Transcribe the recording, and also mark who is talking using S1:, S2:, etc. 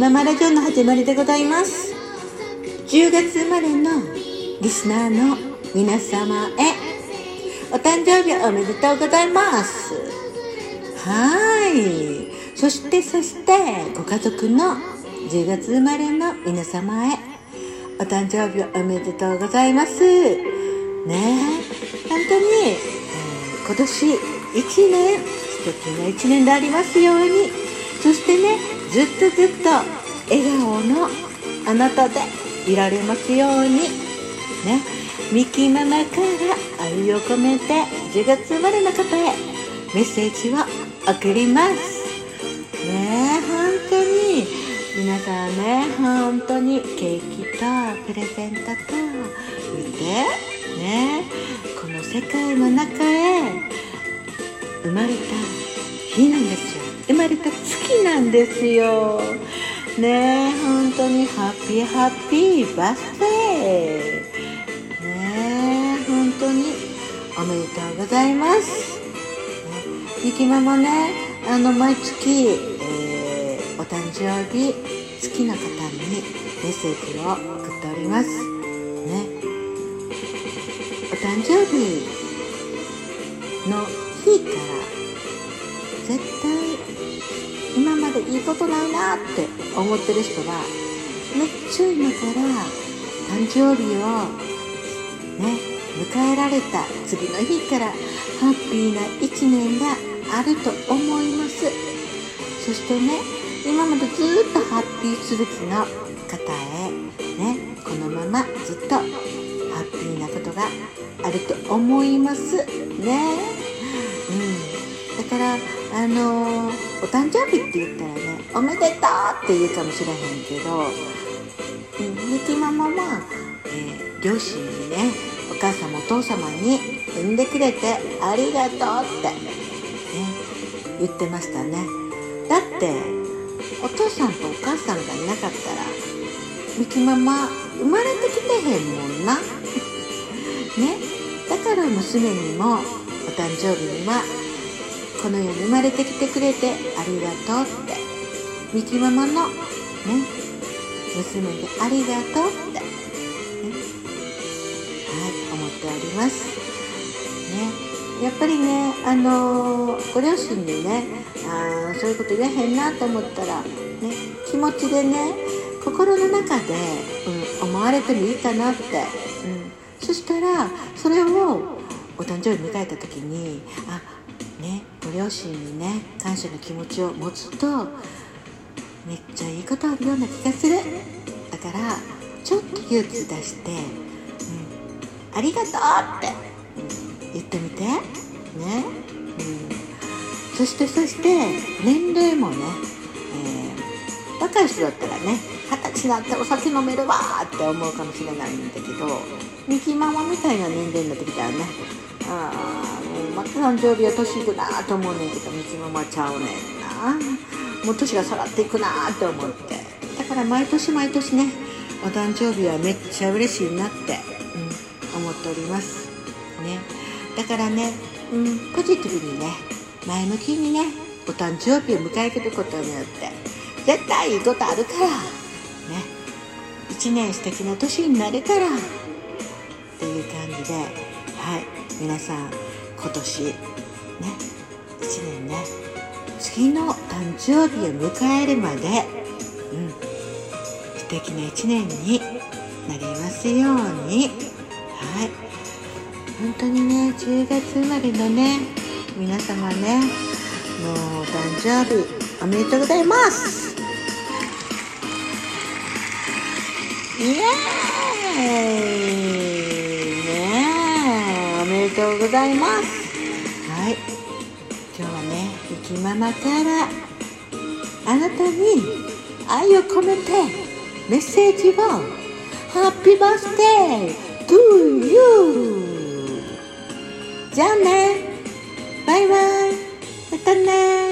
S1: ママラジオの始まりでございます。10月生まれのリスナーの皆様へお誕生日おめでとうございます。はい。そしてそしてご家族の10月生まれの皆様へお誕生日おめでとうございます。ね本当に、えー、今年1年素敵な1年でありますように。そしてねずっとずっと笑顔のあなたでいられますようにね。ミキママから愛を込めて10月生まれの方へメッセージを送ります。ねえ本当に皆さんね本当にケーキとプレゼントと見てね。この世界の中へ生まれた日なんですよ。生まれた月なんですよ。ねえ本当に。ハッピーハッピー。バースデー。ねえ本当に。おめでとうございます、ゆきママねあの毎月、えー、お誕生日好きな方にメッセージを送っております。ね。お誕生日の日から絶対いいことないなって思ってる人はめっちゃ今から誕生日をね迎えられた次の日からハッピーな一年があると思います。そしてね今までずっとハッピー続きの方へねこのままずっとハッピーなことがあると思います。ね。うん。だからあの、お誕生日って言ったらねおめでとうって言うかもしれへんけど、うん、ゆきママは、えー、両親にねお母様お父様に産んでくれてありがとうってね言ってましたね。だってお父さんとお母さんがいなかったらゆきママ生まれてきてへんもんな。ね。だから娘にもお誕生日にはこの世に生まれてきてくれてありがとうって。ミキママのね娘でありがとうって、ね、はい思っております。ね。やっぱりねあのー、ご両親にねあそういうこと言えへんなと思ったらね気持ちでね心の中で、うん、思われてもいいかなって、うん、そしたらそれをお誕生日迎えた時にあねご両親にね感謝の気持ちを持つとめっちゃいいことあるような気がするだからちょっと勇気出して「うん、ありがとう!」って、うん、言ってみてね、うん、そしてそして年齢もね、えー、若い人だったらね二十歳になってお酒飲めるわって思うかもしれないんだけどミキママみたいな年齢になってきたらね。ああまた誕生日は年いくなと思うねんけどみきママちゃうねんなもう年が下がっていくなって思って。だから毎年毎年ねお誕生日はめっちゃ嬉しいなって、うん、思っておりますね。だからね、うん、ポジティブにね前向きにねお誕生日を迎えることによって絶対いいことあるから。ね。一年素敵な年になるからっていう感じではい。皆さん今年ね。1年ね。次の誕生日を迎えるまで、うん、素敵な1年になりますように。はい。本当にね10月生まれのね皆様ねもうお誕生日おめでとうございます。イエーイめでとうございますはい今日はねゆきママからあなたに愛を込めてメッセージをハッピーバースデー to you じゃあねバイバイまたね